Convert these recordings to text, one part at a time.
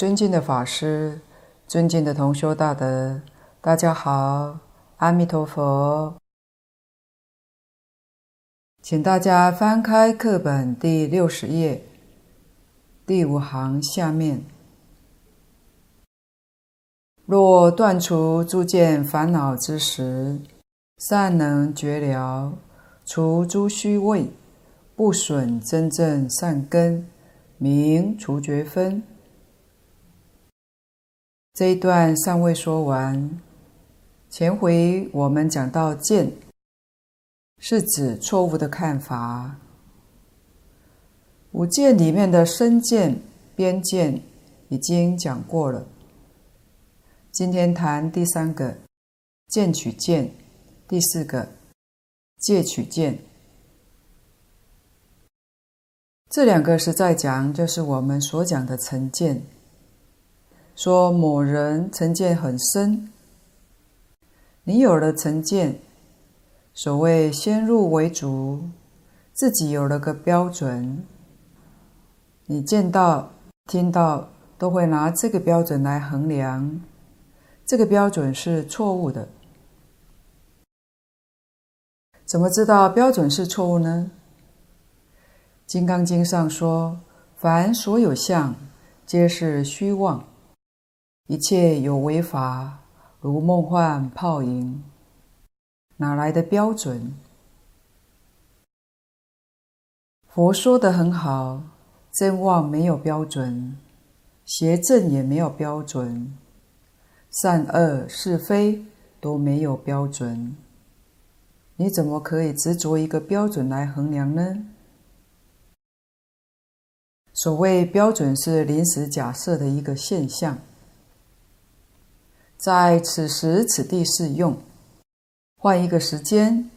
尊敬的法师，尊敬的同修大德，大家好，阿弥陀佛。请大家翻开课本第六十页，第五行下面。若断除诸见烦恼之时，善能绝了，除诸虚伪，不损真正善根，名除觉分。这一段尚未说完。前回我们讲到见，是指错误的看法。五见里面的身见、边见已经讲过了。今天谈第三个，见取见；第四个，戒取见。这两个是在讲，就是我们所讲的成见。说某人成见很深，你有了成见，所谓先入为主，自己有了个标准，你见到、听到都会拿这个标准来衡量，这个标准是错误的。怎么知道标准是错误呢？《金刚经》上说：“凡所有相，皆是虚妄。”一切有为法，如梦幻泡影，哪来的标准？佛说的很好，真妄没有标准，邪正也没有标准，善恶是非都没有标准。你怎么可以执着一个标准来衡量呢？所谓标准是临时假设的一个现象。在此时此地适用，换一个时间，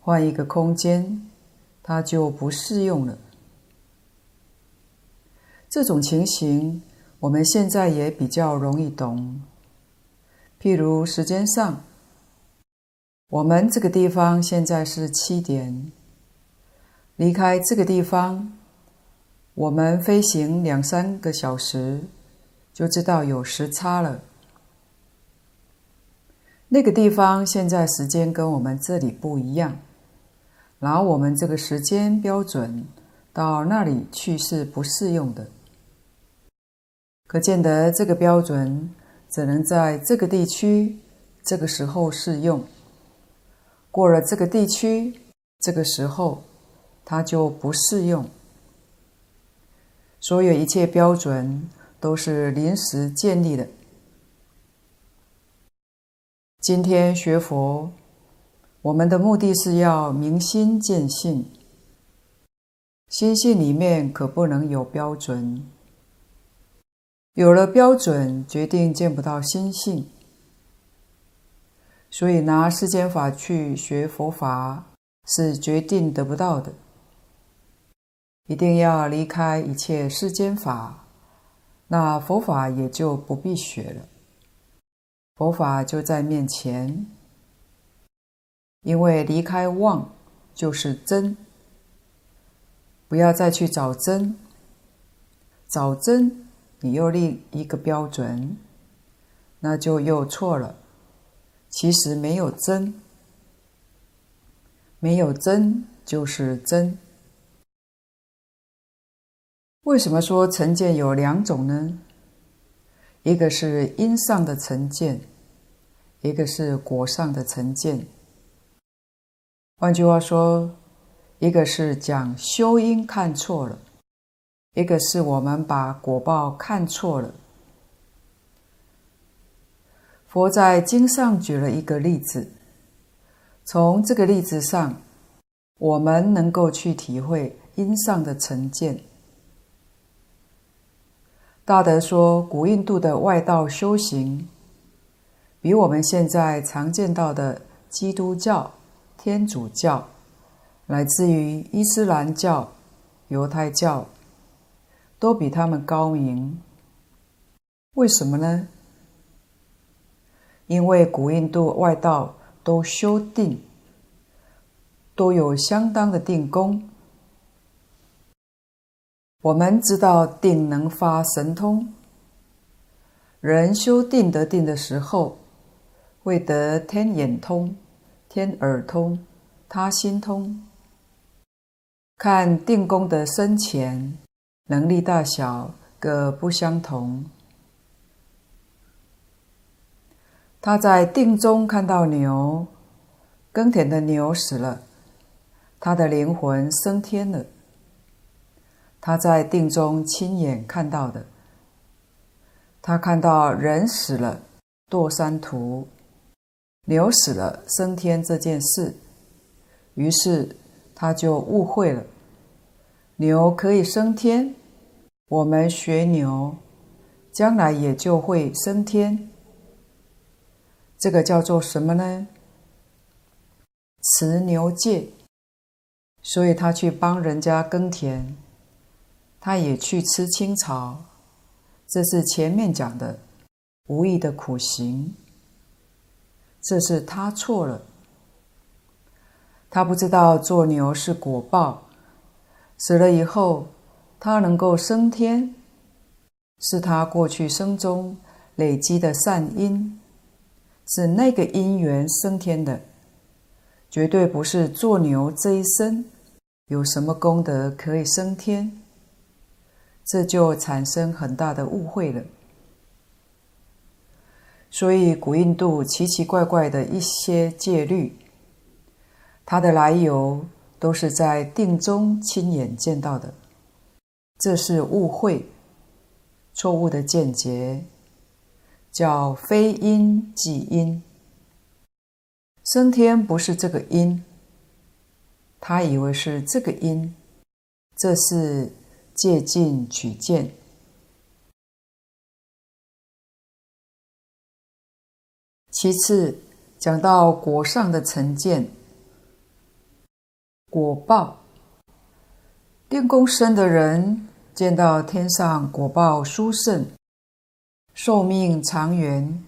换一个空间，它就不适用了。这种情形，我们现在也比较容易懂。譬如时间上，我们这个地方现在是七点，离开这个地方，我们飞行两三个小时，就知道有时差了。那个地方现在时间跟我们这里不一样，拿我们这个时间标准到那里去是不适用的。可见得这个标准只能在这个地区这个时候适用，过了这个地区这个时候，它就不适用。所有一切标准都是临时建立的。今天学佛，我们的目的是要明心见性。心性里面可不能有标准，有了标准，决定见不到心性。所以拿世间法去学佛法，是决定得不到的。一定要离开一切世间法，那佛法也就不必学了。佛法就在面前，因为离开妄就是真，不要再去找真，找真你又立一个标准，那就又错了。其实没有真，没有真就是真。为什么说成见有两种呢？一个是因上的成见，一个是果上的成见。换句话说，一个是讲修因看错了，一个是我们把果报看错了。佛在经上举了一个例子，从这个例子上，我们能够去体会因上的成见。大德说，古印度的外道修行，比我们现在常见到的基督教、天主教，来自于伊斯兰教、犹太教，都比他们高明。为什么呢？因为古印度外道都修定，都有相当的定功。我们知道定能发神通，人修定得定的时候，会得天眼通、天耳通、他心通，看定功的深浅、能力大小各不相同。他在定中看到牛，耕田的牛死了，他的灵魂升天了。他在定中亲眼看到的，他看到人死了堕三途，牛死了升天这件事，于是他就误会了，牛可以升天，我们学牛，将来也就会升天。这个叫做什么呢？持牛戒，所以他去帮人家耕田，他也去吃青草，这是前面讲的无意的苦行。这是他错了，他不知道做牛是果报，死了以后他能够升天，是他过去生中累积的善因。是那个因缘升天的，绝对不是做牛这一生有什么功德可以升天，这就产生很大的误会了。所以古印度奇奇怪怪的一些戒律，它的来由都是在定中亲眼见到的，这是误会，错误的见解。叫非因即因，升天不是这个因，他以为是这个因，这是借境取见。其次讲到果上的成见，果报，定功深的人见到天上果报殊胜。寿命长远，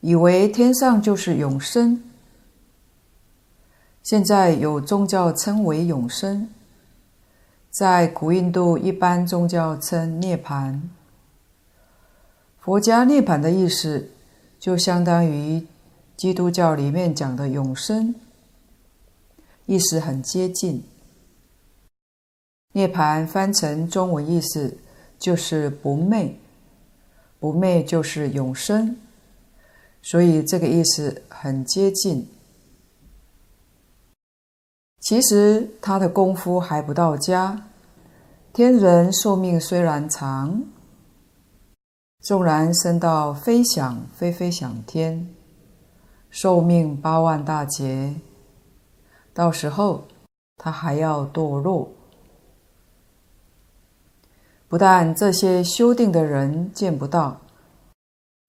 以为天上就是永生。现在有宗教称为永生，在古印度一般宗教称涅槃。佛家涅槃的意思，就相当于基督教里面讲的永生，意思很接近。涅槃翻成中文意思就是不灭。不灭就是永生，所以这个意思很接近。其实他的功夫还不到家。天人寿命虽然长，纵然升到飞想非非想天，寿命八万大劫，到时候他还要堕落。不但这些修定的人见不到，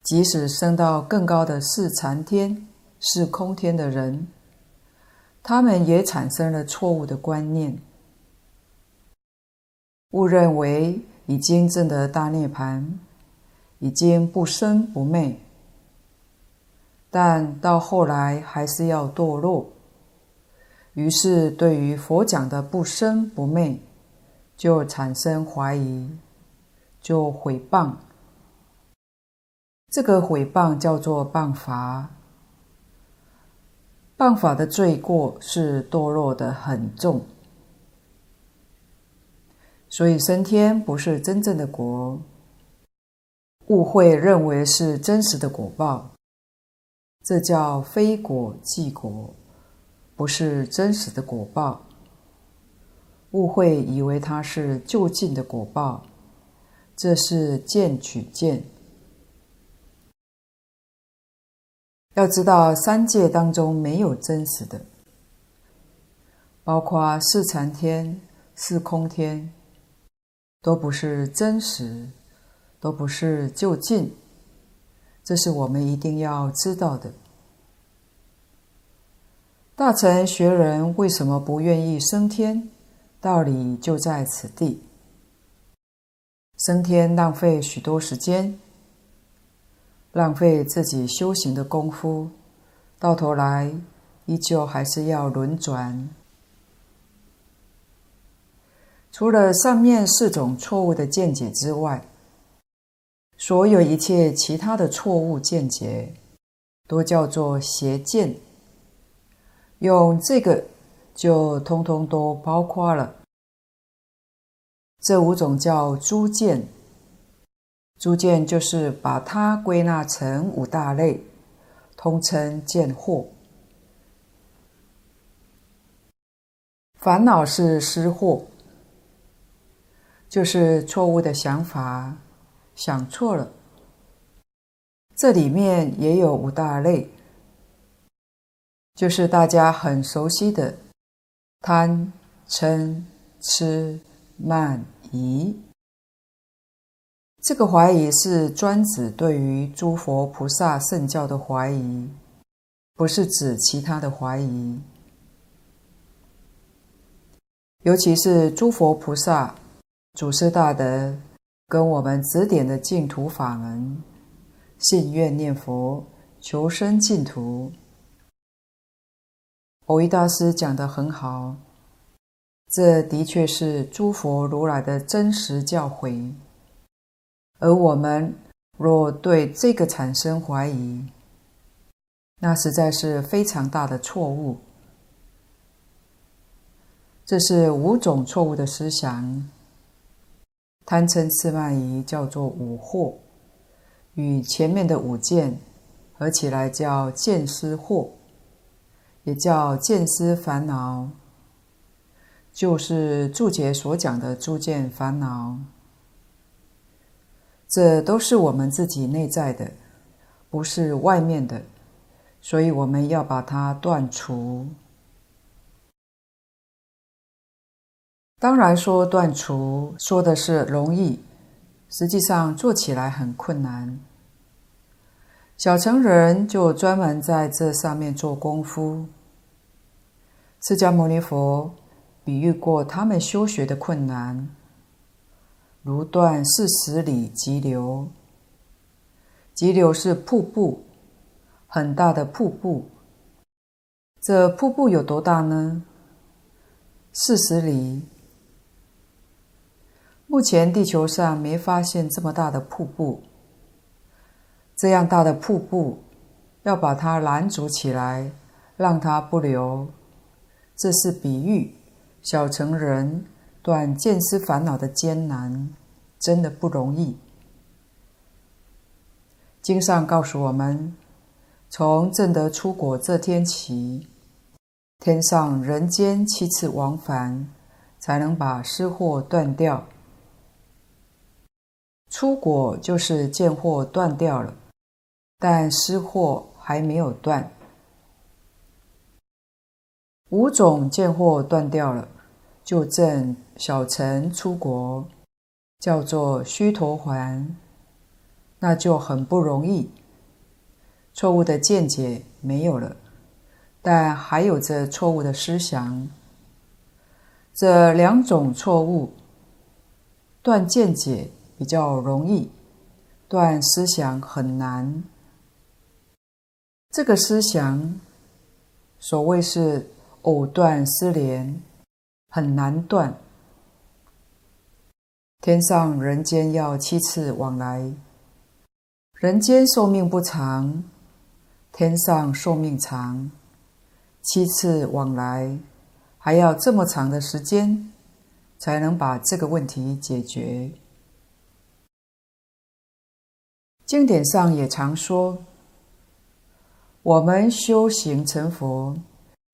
即使升到更高的四禅天、四空天的人，他们也产生了错误的观念，误认为已经证得大涅槃，已经不生不灭，但到后来还是要堕落，于是对于佛讲的不生不灭，就产生怀疑，就毁谤。这个毁谤叫做谤法。谤法的罪过是堕落的很重，所以升天不是真正的果，误会认为是真实的果报，这叫非果即果，不是真实的果报。误会以为它是就近的果报，这是见取见。要知道，三界当中没有真实的，包括四禅天、四空天，都不是真实，都不是就近。这是我们一定要知道的。大乘学人为什么不愿意升天？道理就在此地。升天浪费许多时间，浪费自己修行的功夫，到头来依旧还是要轮转。除了上面四种错误的见解之外，所有一切其他的错误见解，都叫做邪见。用这个就通通都包括了。这五种叫诸见，诸见就是把它归纳成五大类，通称见惑。烦恼是思惑，就是错误的想法，想错了。这里面也有五大类，就是大家很熟悉的贪、嗔、痴、慢、疑。这个怀疑是专指对于诸佛菩萨圣教的怀疑，不是指其他的怀疑。尤其是诸佛菩萨、祖师大德跟我们指点的净土法门，信愿念佛，求生净土。蕅益大师讲得很好，这的确是诸佛如来的真实教诲。而我们若对这个产生怀疑，那实在是非常大的错误。这是五种错误的思想，贪嗔痴慢疑叫做五惑，与前面的五见合起来叫见思惑，也叫见思烦恼，就是注解所讲的诸见烦恼。这都是我们自己内在的，不是外面的，所以我们要把它断除。当然说断除，说的是容易，实际上做起来很困难。小乘人就专门在这上面做功夫。释迦牟尼佛比喻过他们修学的困难，如断四十里急流。急流是瀑布，很大的瀑布。这瀑布有多大呢？四十里。目前地球上没发现这么大的瀑布，这样大的瀑布，要把它拦阻起来，让它不流，这是比喻小成人断见思烦恼的艰难，真的不容易。经上告诉我们，从正德出国这天起，天上人间七次往返，才能把失货断掉。出国就是见货断掉了，但失货还没有断。五种见货断掉了，就证小乘出国，叫做须陀洹，那就很不容易。错误的见解没有了，但还有着错误的思想。这两种错误断见解。比较容易，断思想很难。这个思想，所谓是藕断丝连，很难断。天上人间要七次往来，人间寿命不长，天上寿命长，七次往来，还要这么长的时间，才能把这个问题解决。经典上也常说，我们修行成佛，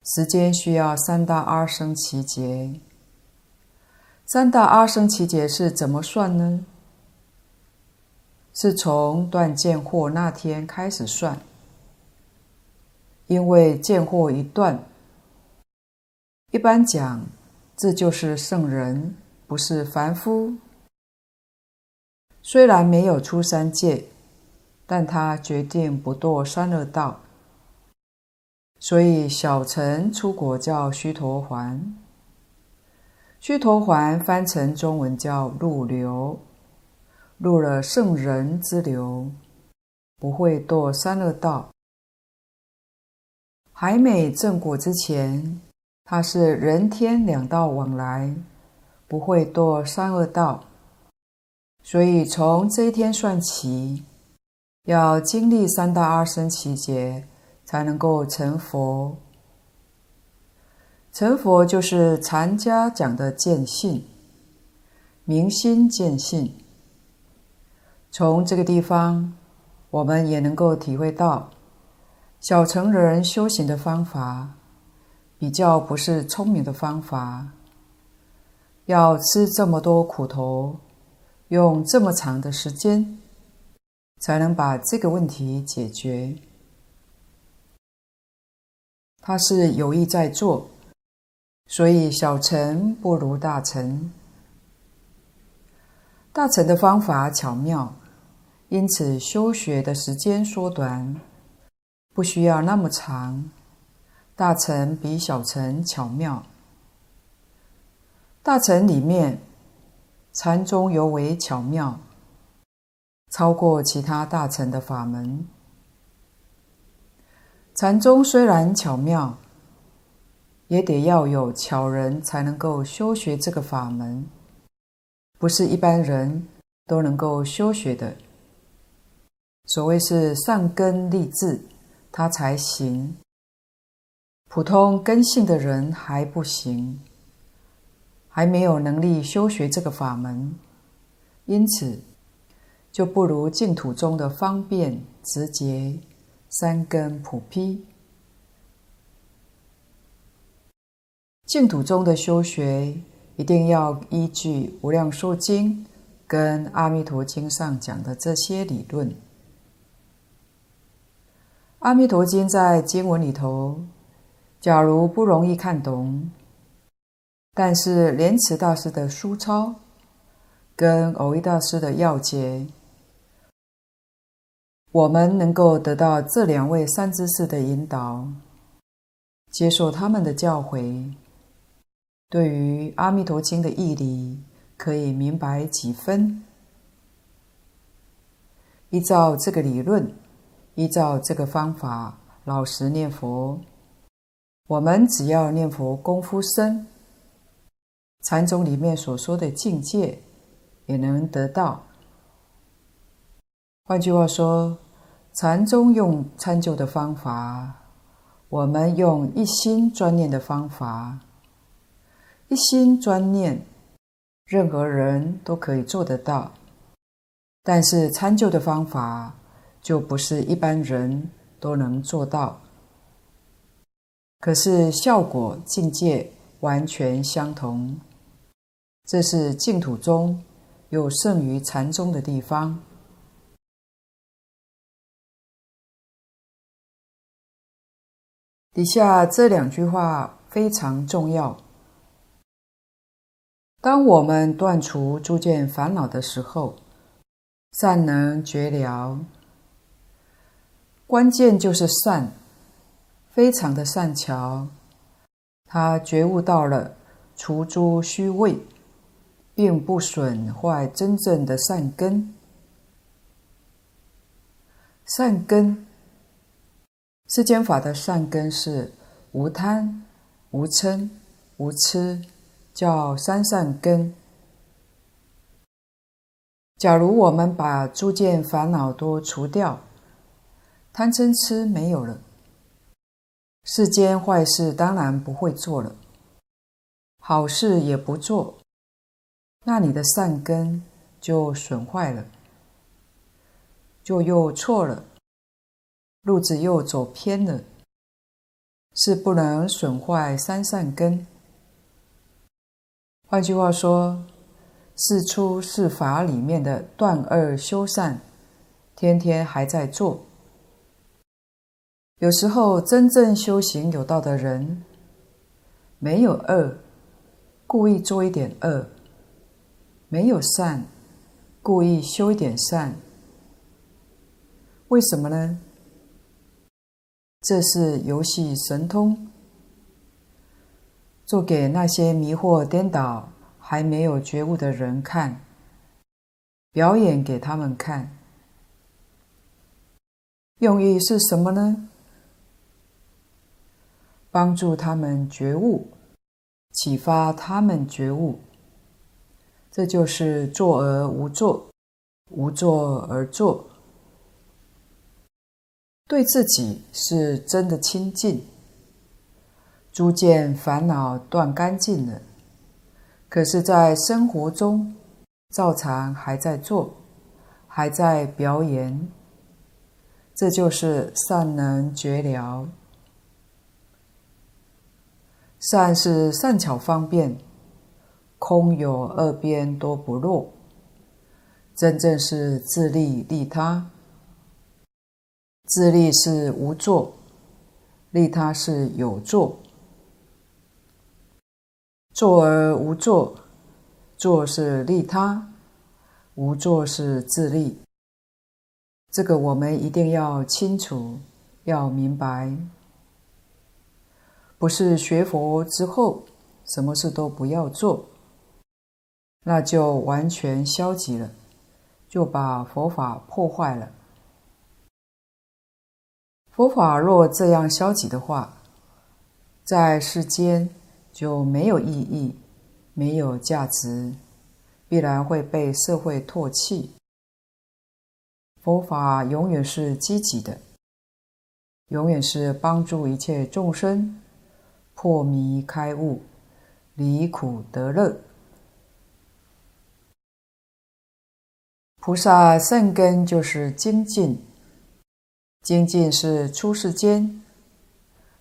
时间需要三大阿僧只劫。三大阿僧只劫是怎么算呢？是从断见惑那天开始算，因为见惑一断，一般讲，这就是圣人，不是凡夫。虽然没有出三界。但他决定不堕三恶道，所以小乘出国叫须陀洹。须陀洹翻成中文叫入流，入了圣人之流，不会堕三恶道。还没证果之前，他是人天两道往来，不会堕三恶道。所以从这一天算起，要经历三大阿僧只劫，才能够成佛。成佛就是禅家讲的见性，明心见性。从这个地方，我们也能够体会到，小乘人修行的方法，比较不是聪明的方法。要吃这么多苦头，用这么长的时间，才能把这个问题解决。他是有意在做，所以小乘不如大乘。大乘的方法巧妙。因此，修学的时间缩短，不需要那么长。大乘比小乘巧妙。大乘里面，禅宗尤为巧妙，超过其他大乘的法门。禅宗虽然巧妙，也得要有巧人才能够修学这个法门，不是一般人都能够修学的。所谓是善根立志，他才行。普通根性的人还不行，还没有能力修学这个法门，因此就不如净土中的方便直接，三根普披。净土中的修学一定要依据《无量寿经》跟《阿弥陀经》上讲的这些理论。《阿弥陀经》在经文里头，假如不容易看懂，但是莲池大师的书钞跟蕅益大师的要解，我们能够得到这两位善知识的引导，接受他们的教诲，对于《阿弥陀经》的义理可以明白几分。依照这个理论。依照这个方法，老实念佛，我们只要念佛功夫深，禅宗里面所说的境界也能得到。换句话说，禅宗用参究的方法，我们用一心专念的方法，一心专念，任何人都可以做得到。但是参究的方法，就不是一般人都能做到，可是效果境界完全相同，这是净土中有胜于禅宗的地方。底下这两句话非常重要。当我们断除诸见烦恼的时候，善能觉了。关键就是善，非常的善巧。他觉悟到了除诸虚伪，并不损坏真正的善根。善根，世间法的善根是无贪、无嗔、无痴，叫三善根。假如我们把诸见烦恼都除掉，贪嗔痴没有了，世间坏事当然不会做了，好事也不做，那你的善根就损坏了，就又错了，路子又走偏了，是不能损坏三善根。换句话说，事出世法里面的断恶修善，天天还在做。有时候，真正修行有道的人，没有恶，故意做一点恶；没有善，故意修一点善。为什么呢？这是游戏神通，做给那些迷惑颠倒、还没有觉悟的人看，表演给他们看。用意是什么呢？帮助他们觉悟，启发他们觉悟，这就是坐而无作，无作而作，对自己是真的清净，诸见烦恼断干净了。可是，在生活中，照常还在做，还在表演，这就是善能绝了。善是善巧方便，空有二边多不落。真正是自利利他，自利是无作，利他是有作。作而无作，作是利他，无作是自利。这个我们一定要清楚，要明白。不是学佛之后，什么事都不要做，那就完全消极了。就把佛法破坏了。佛法若这样消极的话，在世间就没有意义，没有价值，必然会被社会唾弃。佛法永远是积极的，永远是帮助一切众生破迷开悟，离苦得乐。菩萨善根就是精进，精进是出世间，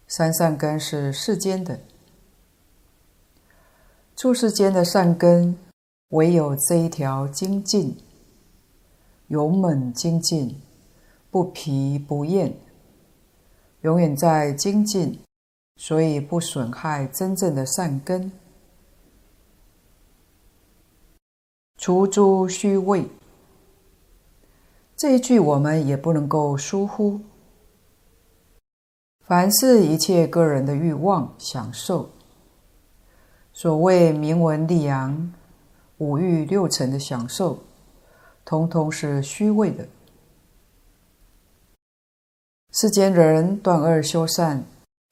三善根是世间的。出世间的善根，唯有这一条精进，勇猛精进，不疲不厌，永远在精进，所以不损害真正的善根，除诸虚伪。这一句我们也不能够疏忽。凡是一切个人的欲望、享受，所谓名闻利养、五欲六尘的享受，通通是虚伪的。世间人断恶修善，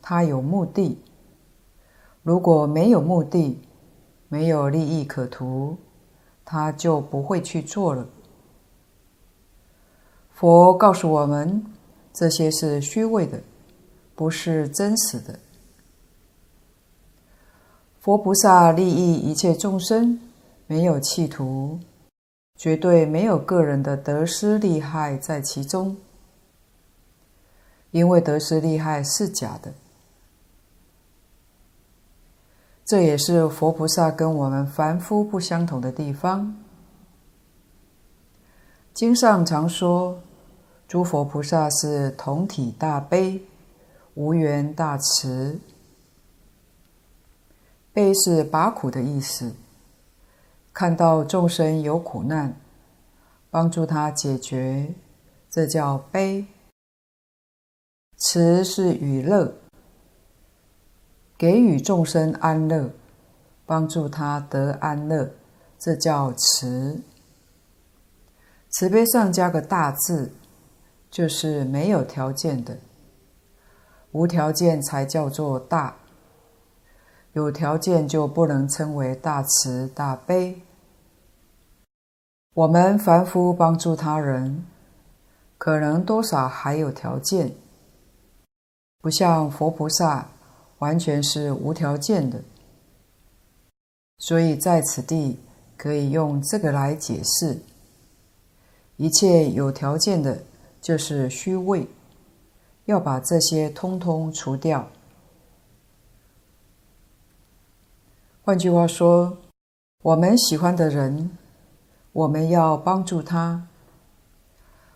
他有目的。如果没有目的，没有利益可图，他就不会去做了。佛告诉我们，这些是虚伪的，不是真实的。佛菩萨利益一切众生，没有企图，绝对没有个人的得失利害在其中，因为得失利害是假的。这也是佛菩萨跟我们凡夫不相同的地方。经上常说。诸佛菩萨是同体大悲，无缘大慈。悲是拔苦的意思，看到众生有苦难，帮助他解决，这叫悲。慈是与乐，给予众生安乐，帮助他得安乐，这叫慈。慈悲上加个大字。就是没有条件的，无条件才叫做大，有条件就不能称为大慈大悲。我们凡夫帮助他人，可能多少还有条件，不像佛菩萨完全是无条件的。所以在此地可以用这个来解释，一切有条件的。就是虚伪，要把这些通通除掉。换句话说，我们喜欢的人，我们要帮助他；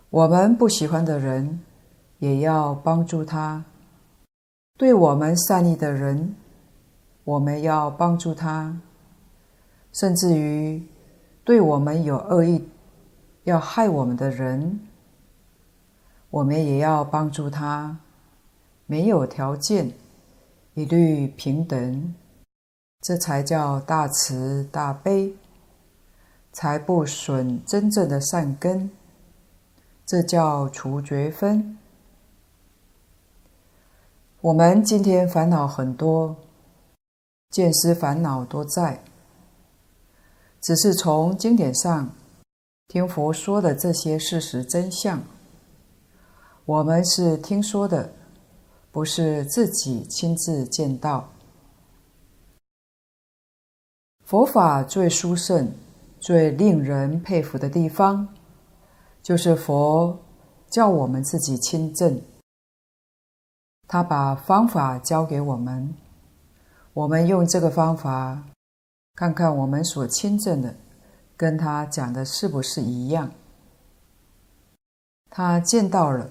我们不喜欢的人，也要帮助他。对我们善意的人，我们要帮助他；甚至于对我们有恶意、要害我们的人，我们也要帮助他，没有条件，一律平等，这才叫大慈大悲，才不损真正的善根，这叫除绝分。我们今天烦恼很多，见思烦恼多在，只是从经典上听佛说的这些事实真相，我们是听说的，不是自己亲自见到。佛法最殊胜、最令人佩服的地方，就是佛叫我们自己亲证。他把方法教给我们，我们用这个方法，看看我们所亲证的，跟他讲的是不是一样。他见到了，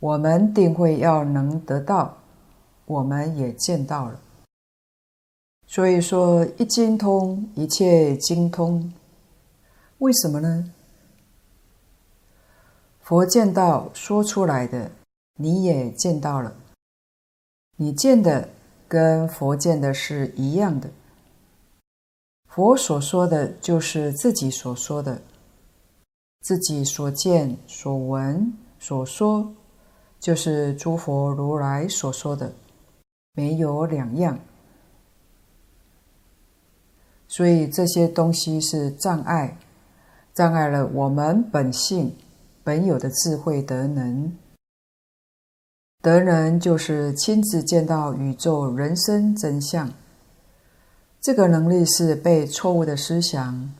我们定会要能得到，我们也见到了。所以说，一精通，一切精通。为什么呢？佛见到说出来的，你也见到了。你见的跟佛见的是一样的。佛所说的就是自己所说的，自己所见、所闻、所说，就是诸佛如来所说的，没有两样。所以这些东西是障碍，障碍了我们本性本有的智慧德能。德能就是亲自见到宇宙人生真相。这个能力是被错误的思想、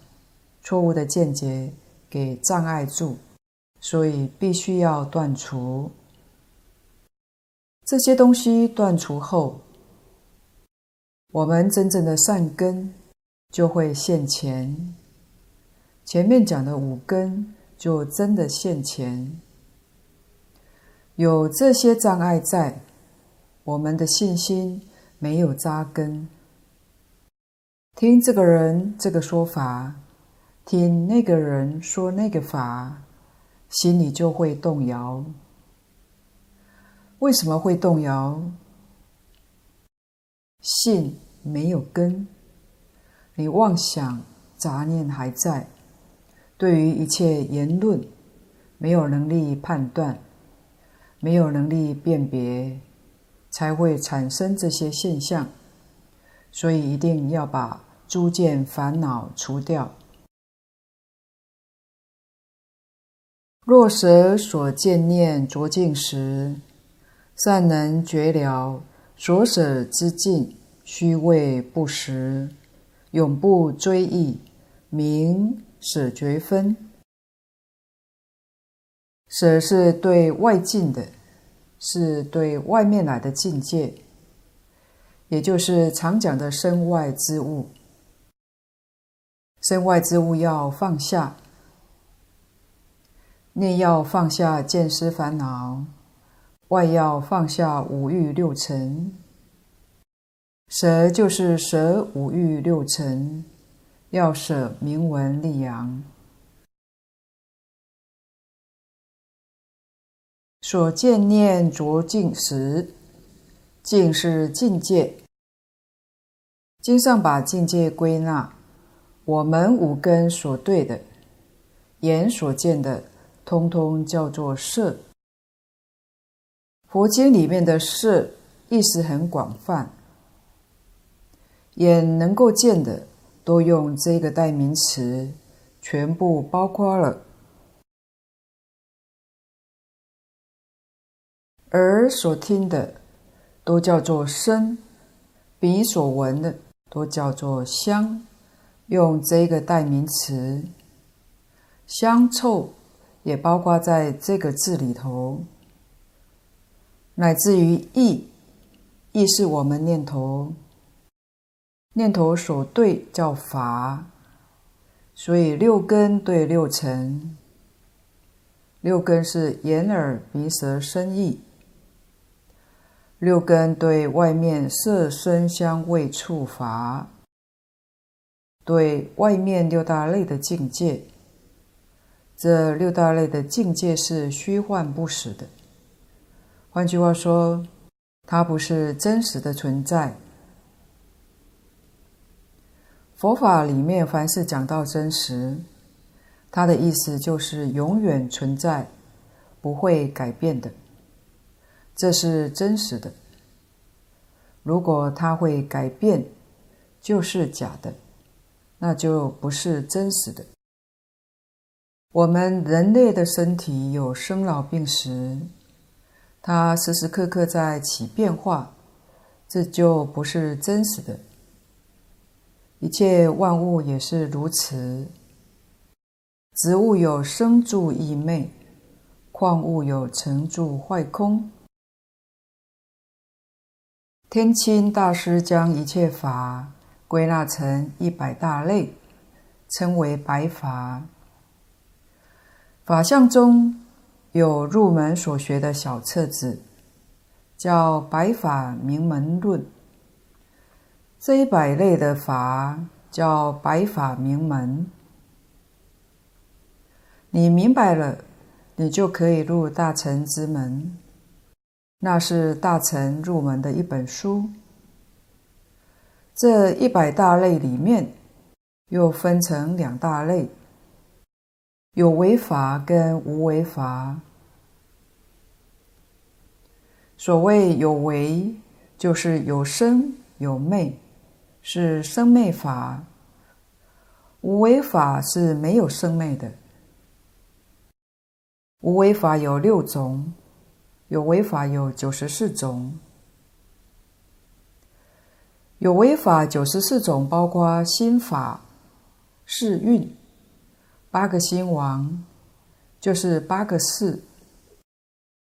错误的见解给障碍住，所以必须要断除。这些东西断除后，我们真正的善根。就会现前，前面讲的五根就真的现前。有这些障碍在，我们的信心没有扎根。听这个人这个说法，听那个人说那个法，心里就会动摇。为什么会动摇？信没有根。你妄想杂念还在，对于一切言论没有能力判断，没有能力辨别，才会产生这些现象。所以一定要把诸见烦恼除掉。若舍所见念浊净时，善能觉了所舍之境虚伪不实。永不追忆，名舍绝分。舍是对外境的，是对外面来的境界，也就是常讲的身外之物。身外之物要放下，内要放下见思烦恼，外要放下五欲六尘。舍就是舍五欲六尘，要舍名闻利养。所见念浊净时，净是境界。经上把境界归纳，我们五根所对的，眼所见的，通通叫做色。佛经里面的色意思很广泛。眼能够见的，都用这个代名词，全部包括了；耳所听的，都叫做声；鼻所闻的，都叫做香，用这个代名词。香臭也包括在这个字里头，乃至于意，意是我们念头。念头所对叫法，所以六根对六尘。六根是眼耳鼻舌身意，六根对外面色声香味触法，对外面六大类的境界。这六大类的境界是虚幻不实的，换句话说，它不是真实的存在。佛法里面凡是讲到真实，它的意思就是永远存在，不会改变的，这是真实的。如果它会改变，就是假的，那就不是真实的。我们人类的身体有生老病死，它时时刻刻在起变化，这就不是真实的。一切万物也是如此。植物有生住异灭，矿物有成住坏空。天亲大师将一切法归纳成一百大类，称为白法。法相中有入门所学的小册子，叫《白法明门论》。这一百类的法叫白法明门，你明白了，你就可以入大乘之门。那是大乘入门的一本书。这一百大类里面，又分成两大类，有为法跟无为法。所谓有为，就是有生有灭。是生灭法，无为法是没有生灭的。无为法有六种，有为法有九十四种。有为法九十四种，包括心法、四蕴、八个心王，就是八个识；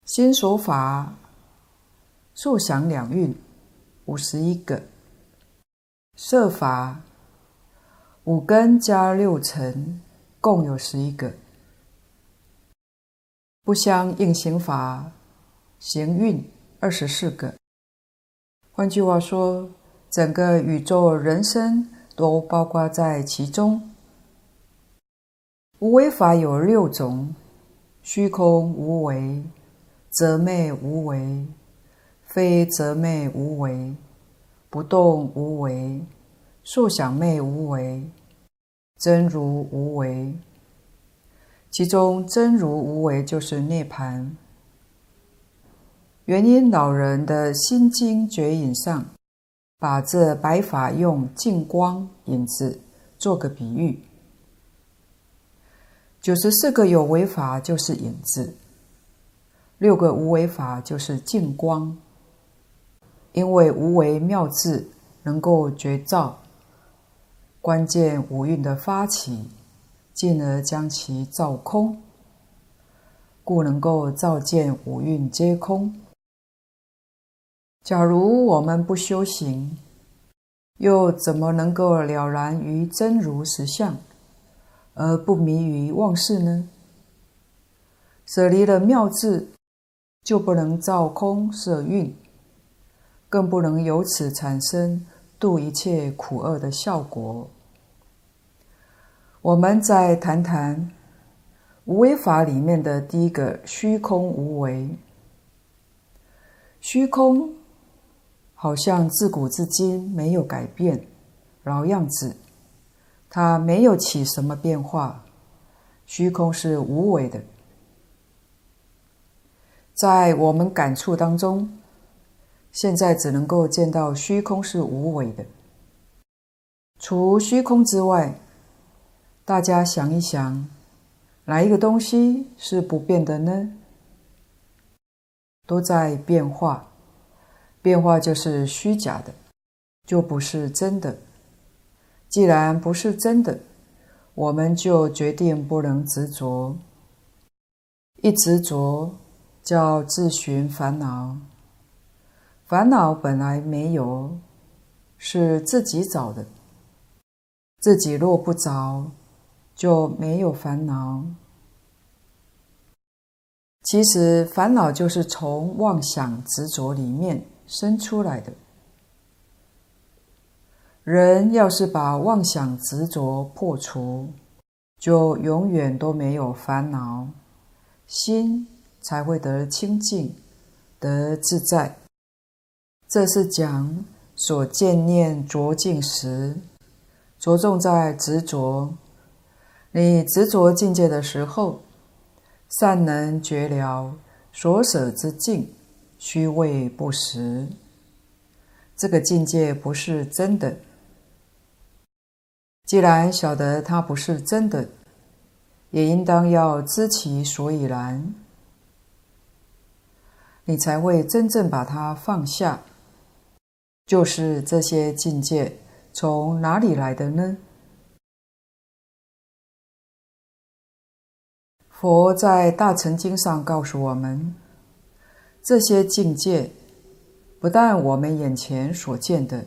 心所法、受想两运，五十一个。设法五根加六尘，共有十一个；不相应行法行运二十四个。换句话说，整个宇宙人生都包括在其中。无为法有六种：虚空无为、则昧无为、非则昧无为。不动无为，受想昧无为，真如无为。其中真如无为就是涅槃。圆瑛老人的心经绝影上，把这白法用净光影子做个比喻。九十四个有为法就是影子，六个无为法就是净光。因为无为妙智能够觉照关键五蕴的发起，进而将其照空，故能够照见五蕴皆空。假如我们不修行，又怎么能够了然于真如实相，而不迷于妄事呢？舍离了妙智，就不能照空摄蕴。更不能由此产生度一切苦厄的效果。我们再谈谈无为法里面的第一个虚空无为。虚空好像自古至今没有改变，老样子，它没有起什么变化。虚空是无为的，在我们感触当中。现在只能够见到虚空是无为的。除虚空之外，大家想一想，哪一个东西是不变的呢？都在变化，变化就是虚假的，就不是真的。既然不是真的，我们就决定不能执着。一执着，叫自寻烦恼。烦恼本来没有，是自己找的。自己若不找，就没有烦恼。其实烦恼就是从妄想执着里面生出来的。人要是把妄想执着破除，就永远都没有烦恼，心才会得清净，得自在。这是讲所见念着境时，着重在执着。你执着境界的时候，善能觉了所舍之境，虚伪不实。这个境界不是真的。既然晓得它不是真的，也应当要知其所以然，你才会真正把它放下。就是这些境界从哪里来的呢？佛在《大乘经》上告诉我们，这些境界不但我们眼前所见的。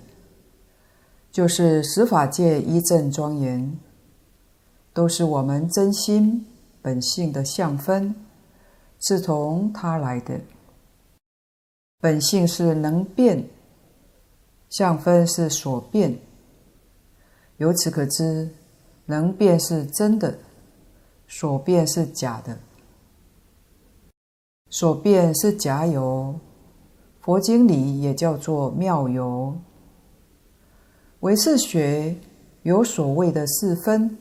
就是十法界一正庄严，都是我们真心本性的相分，是从它来的。本性是能变，相分是所变。由此可知，能变是真的，所变是假的。所变是假有，佛经里也叫做妙有。唯识学有所谓的四分，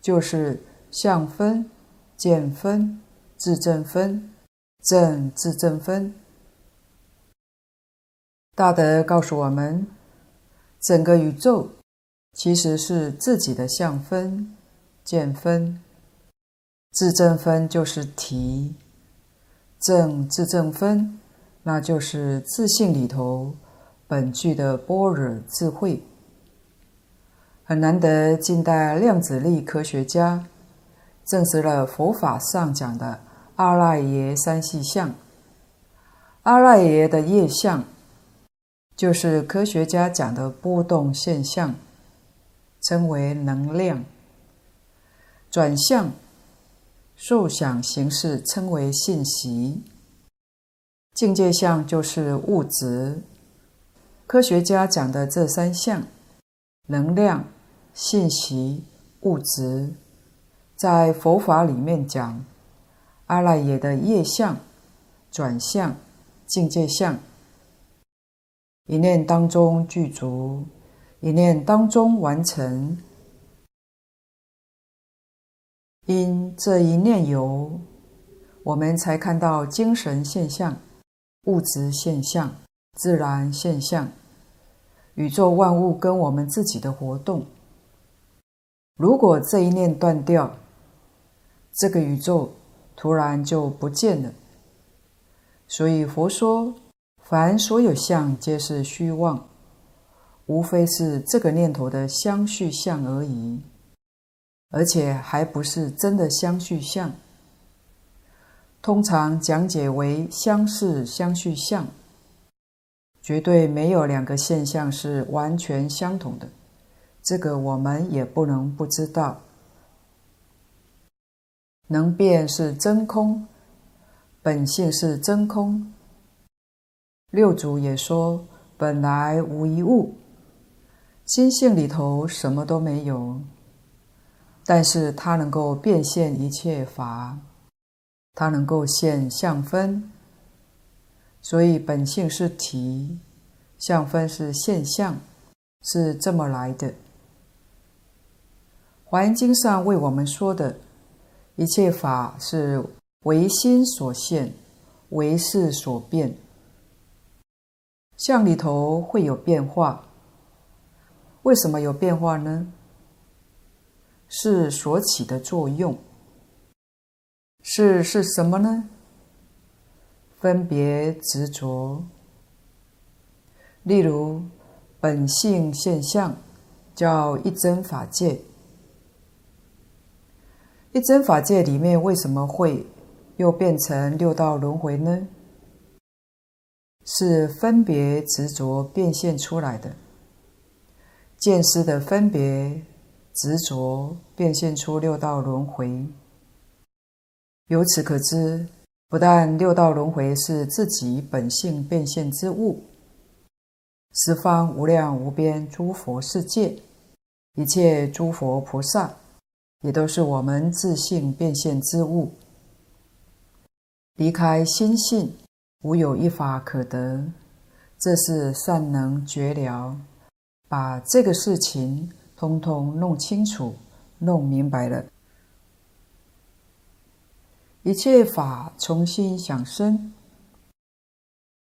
就是相分、见分、自证分、正自证分。大德告诉我们，整个宇宙其实是自己的相分、见分、自证分，就是体；正自证分，那就是自信里头。本具的般若智慧，很难得。近代量子力科学家证实了佛法上讲的阿赖耶三细相。阿赖耶的业相，就是科学家讲的波动现象，称为能量；转向、受想行识称为信息；境界相就是物质。科学家讲的这三项，能量、信息、物质，在佛法里面讲，阿赖耶的业相、转向、境界相，一念当中具足，一念当中完成。因这一念有，我们才看到精神现象、物质现象。自然现象，宇宙万物跟我们自己的活动。如果这一念断掉，这个宇宙突然就不见了。所以佛说，凡所有相皆是虚妄，无非是这个念头的相续相而已，而且还不是真的相续相。通常讲解为相似相续相。绝对没有两个现象是完全相同的，这个我们也不能不知道。能变是真空，本性是真空。六祖也说：“本来无一物，心性里头什么都没有，但是它能够变现一切法，它能够现相分。”所以本性是体，相分是现象，是这么来的。《华严经》上为我们说的，一切法是唯心所现，唯识所变。相里头会有变化，为什么有变化呢？是所起的作用。是是什么呢？分别执着，例如本性现象叫一真法界。一真法界里面为什么会又变成六道轮回呢？是分别执着变现出来的，见思的分别执着变现出六道轮回。由此可知。不但六道轮回是自己本性变现之物，十方无量无边诸佛世界，一切诸佛菩萨，也都是我们自性变现之物。离开心性，无有一法可得，这是善能觉了，把这个事情通通弄清楚、弄明白了。一切法从心想生，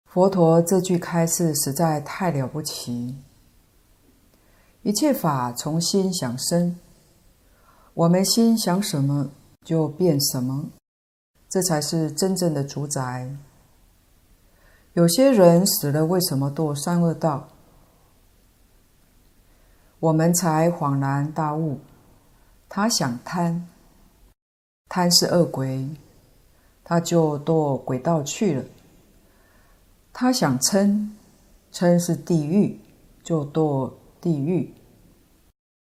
佛陀这句开示实在太了不起。一切法从心想生，我们心想什么就变什么，这才是真正的主宰。有些人死了，为什么堕三恶道？我们才恍然大悟，他想贪，贪是恶鬼，他就堕鬼道去了；他想称称是地狱，就堕地狱；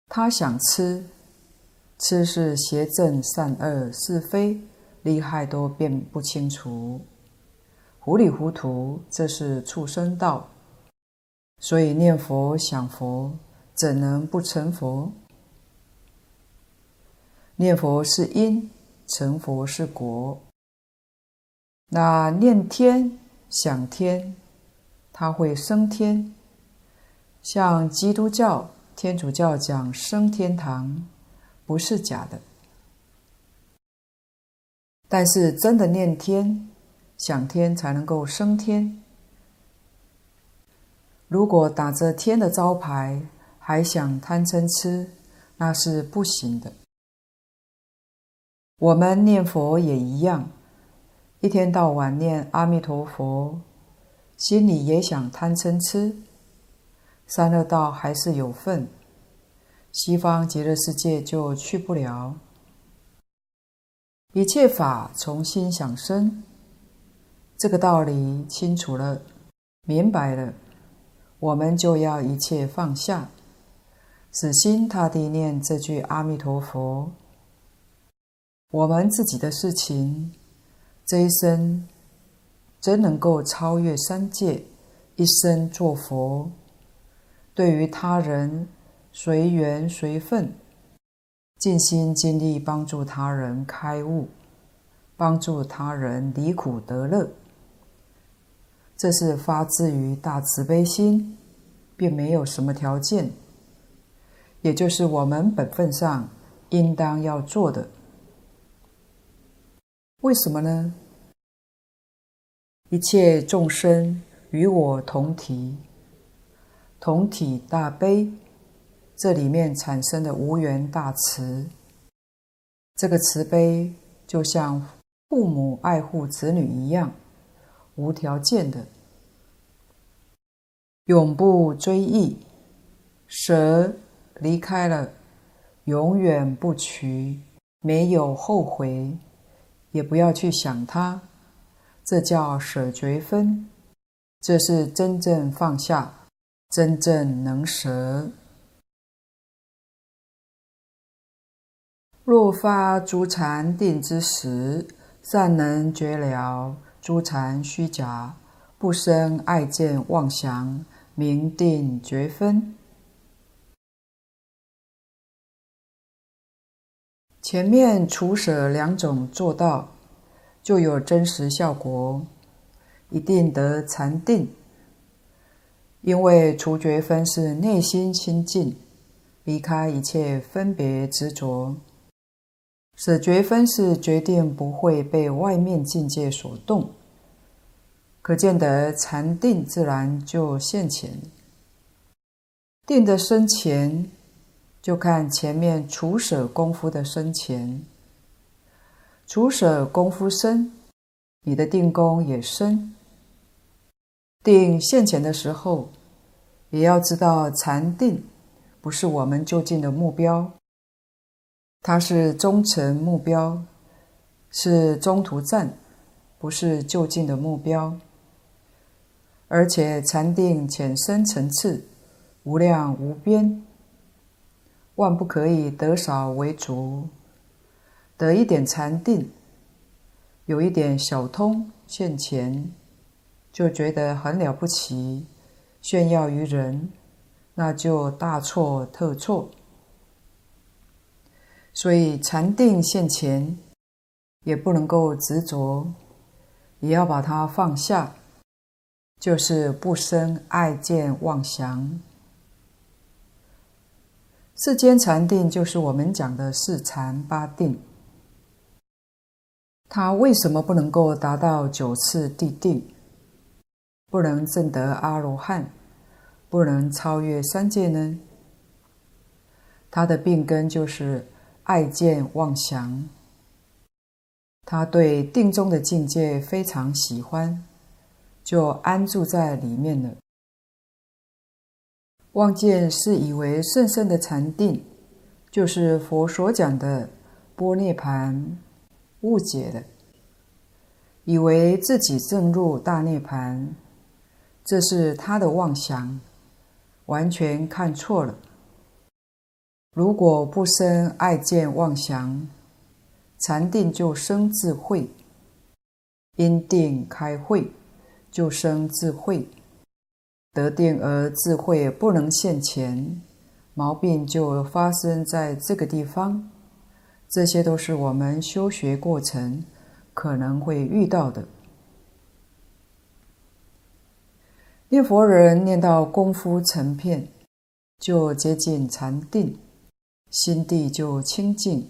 他想吃吃是邪正善恶是非利害都辨不清楚，糊里糊涂，这是畜生道。所以念佛想佛。怎能不成佛？念佛是因，成佛是果。那念天想天，他会升天。像基督教、天主教讲升天堂，不是假的。但是真的念天想天，才能够升天。如果打着天的招牌，还想贪嗔痴，那是不行的。我们念佛也一样，一天到晚念阿弥陀佛，心里也想贪嗔痴，三恶道还是有份，西方极乐世界就去不了。一切法从心想生，这个道理清楚了，明白了，我们就要一切放下。死心塌地念这句阿弥陀佛，我们自己的事情，这一生真能够超越三界，一生做佛。对于他人，随缘随分，尽心尽力帮助他人开悟，帮助他人离苦得乐，这是发自于大慈悲心，并没有什么条件。也就是我们本分上应当要做的。为什么呢？一切众生与我同体，同体大悲，这里面产生的无缘大慈。这个慈悲就像父母爱护子女一样，无条件的，永不追忆，舍。离开了，永远不取，没有后悔，也不要去想它，这叫舍绝分，这是真正放下，真正能舍。若发诸禅定之时，善能觉了诸禅虚假，不生爱见妄想，名定觉分。前面除舍两种做到，就有真实效果，一定得禅定。因为除觉分是内心清净，离开一切分别执着；舍觉分是决定不会被外面境界所动，可见得禅定自然就现前。定的生前。就看前面除舍功夫的深浅，除舍功夫深，你的定功也深。定现前的时候，也要知道禅定不是我们究竟的目标，它是中程目标，是中途站，不是就近的目标。而且禅定浅深层次，无量无边。万不可以得少为主，得一点禅定，有一点小通现前，就觉得很了不起，炫耀于人，那就大错特错。所以禅定现前，也不能够执着，也要把它放下，就是不生爱见妄想。世间禅定就是我们讲的四禅八定。他为什么不能够达到九次地定？不能证得阿罗汉？不能超越三界呢？他的病根就是爱见妄想。他对定中的境界非常喜欢，就安住在里面了。妄见是以为甚深的禅定，就是佛所讲的波涅盘，误解了，以为自己证入大涅槃，这是他的妄想，完全看错了。如果不生爱见妄想，禅定就生智慧，因定开慧，就生智慧。得定而智慧不能现前，毛病就发生在这个地方。这些都是我们修学过程可能会遇到的。念佛人念到功夫成片，就接近禅定，心地就清净；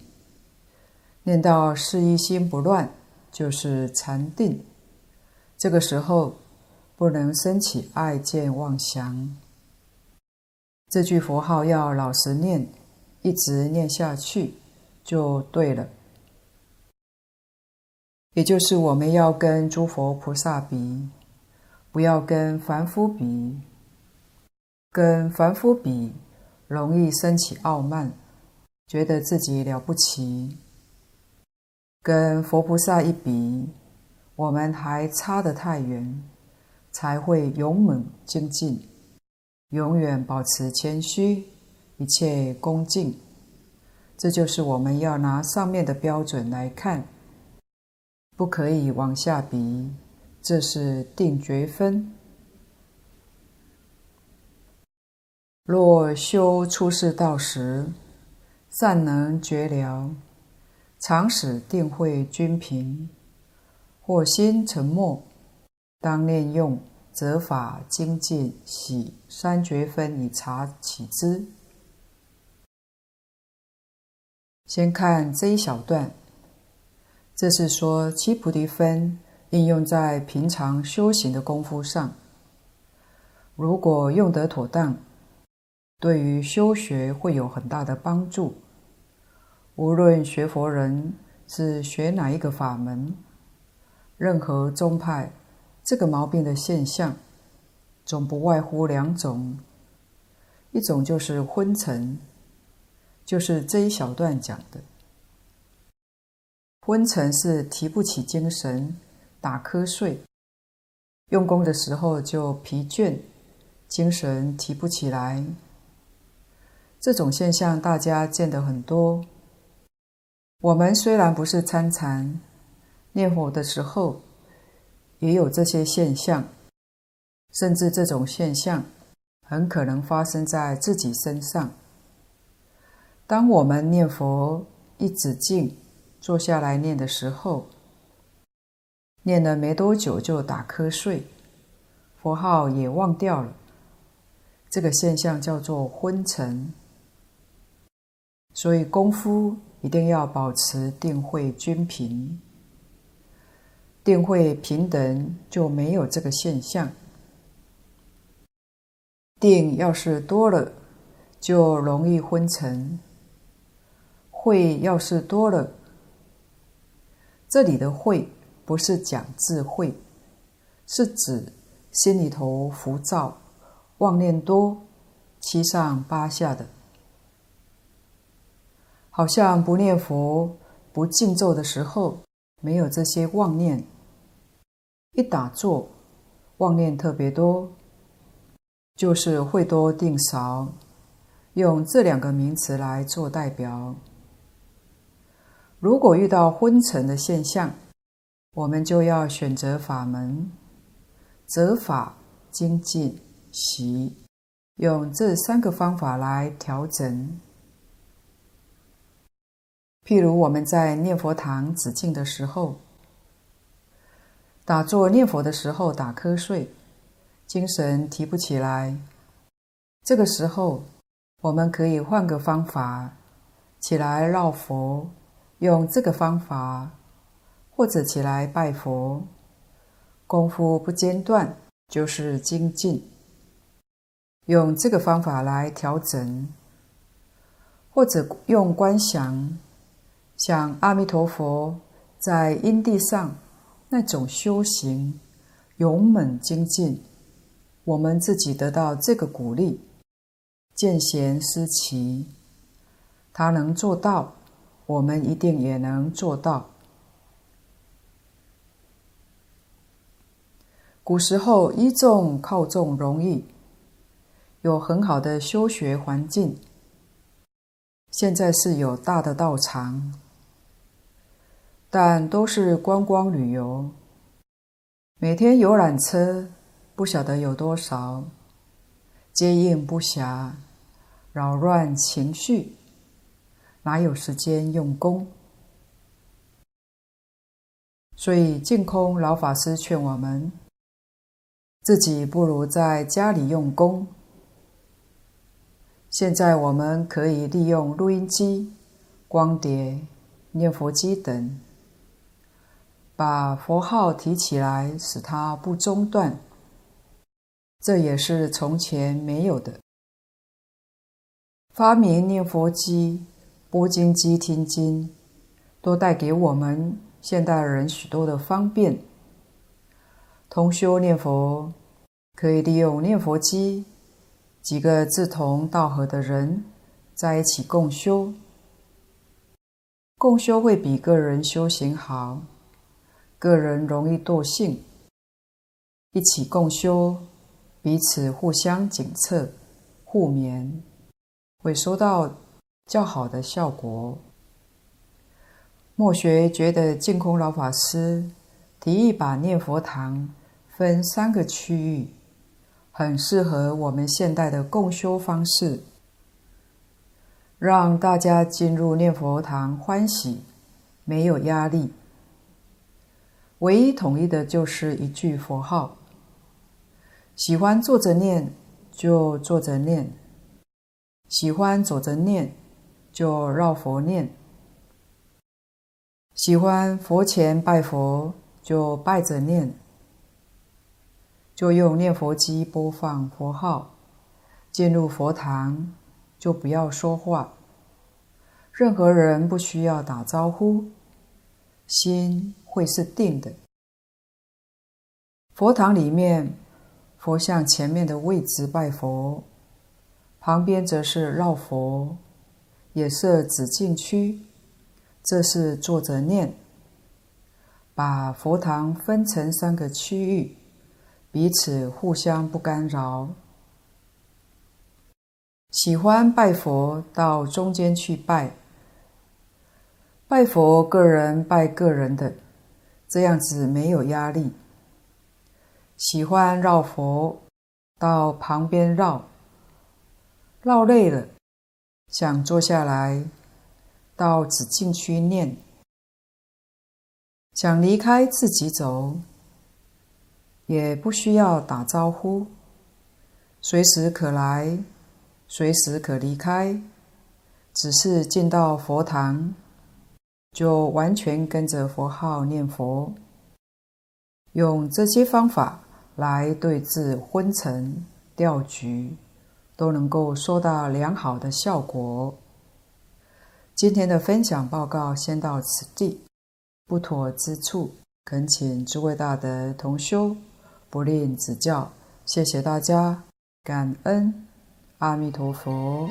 念到事一心不乱，就是禅定。这个时候。不能升起爱见妄想。这句佛号要老实念，一直念下去就对了。也就是我们要跟诸佛菩萨比，不要跟凡夫比。跟凡夫比，容易生起傲慢，觉得自己了不起。跟佛菩萨一比，我们还差得太远。才会勇猛精进，永远保持谦虚，一切恭敬。这就是我们要拿上面的标准来看，不可以往下比。这是定觉分。若修出世道时，善能觉了，常使定慧均平，或心沉默。当念用则法精进喜三绝分以察起之。先看这一小段，这是说七菩提分应用在平常修行的功夫上。如果用得妥当，对于修学会有很大的帮助。无论学佛人是学哪一个法门，任何宗派。这个毛病的现象，总不外乎两种，一种就是昏沉，就是这一小段讲的。昏沉是提不起精神，打瞌睡，用功的时候就疲倦，精神提不起来。这种现象大家见得很多。我们虽然不是参禅，念佛的时候。也有这些现象，甚至这种现象很可能发生在自己身上。当我们念佛一止静，坐下来念的时候，念了没多久就打瞌睡，佛号也忘掉了。这个现象叫做昏沉。所以功夫一定要保持定慧均平。定会平等，就没有这个现象。定要是多了，就容易昏沉；慧要是多了，这里的慧不是讲智慧，是指心里头浮躁、妄念多、七上八下的，好像不念佛、不静咒的时候，没有这些妄念。一打坐，妄念特别多，就是慧多定少，用这两个名词来做代表。如果遇到昏沉的现象，我们就要选择法门，择法精进习，用这三个方法来调整。譬如我们在念佛堂止静的时候。打坐念佛的时候打瞌睡，精神提不起来。这个时候，我们可以换个方法，起来绕佛，用这个方法，或者起来拜佛。功夫不间断，就是精进。用这个方法来调整，或者用观想，像阿弥陀佛在因地上那种修行勇猛精进，我们自己得到这个鼓励，见贤思齐，他能做到，我们一定也能做到。古时候依众靠众容易，有很好的修学环境。现在是有大的道场。但都是观光旅游，每天游览车不晓得有多少，接应不暇，扰乱情绪，哪有时间用功？所以净空老法师劝我们，自己不如在家里用功。现在我们可以利用录音机、光碟、念佛机等。把佛号提起来，使它不中断，这也是从前没有的。发明念佛机、播经机、听经，都带给我们现代人许多的方便。同修念佛，可以利用念佛机，几个志同道合的人在一起共修，共修会比个人修行好。个人容易惰性，一起共修，彼此互相检测、互勉，会收到较好的效果。末学觉得净空老法师提议把念佛堂分三个区域，很适合我们现代的共修方式，让大家进入念佛堂欢喜，没有压力。唯一统一的就是一句佛号，喜欢坐着念就坐着念，喜欢走着念就绕佛念，喜欢佛前拜佛就拜着念，就用念佛机播放佛号，进入佛堂就不要说话，任何人不需要打招呼，心。会是定的。佛堂里面，佛像前面的位置拜佛，旁边则是绕佛，也设紫禁区，这是坐着念。把佛堂分成三个区域，彼此互相不干扰。喜欢拜佛到中间去拜，拜佛个人拜个人的。这样子没有压力。喜欢绕佛，到旁边绕，绕累了，想坐下来，到紫禁区念。想离开自己走，也不需要打招呼，随时可来，随时可离开，只是进到佛堂。就完全跟着佛号念佛，用这些方法来对治昏沉、掉举，都能够收到良好的效果。今天的分享报告先到此地，不妥之处，恳请诸位大德同修不吝指教。谢谢大家，感恩阿弥陀佛。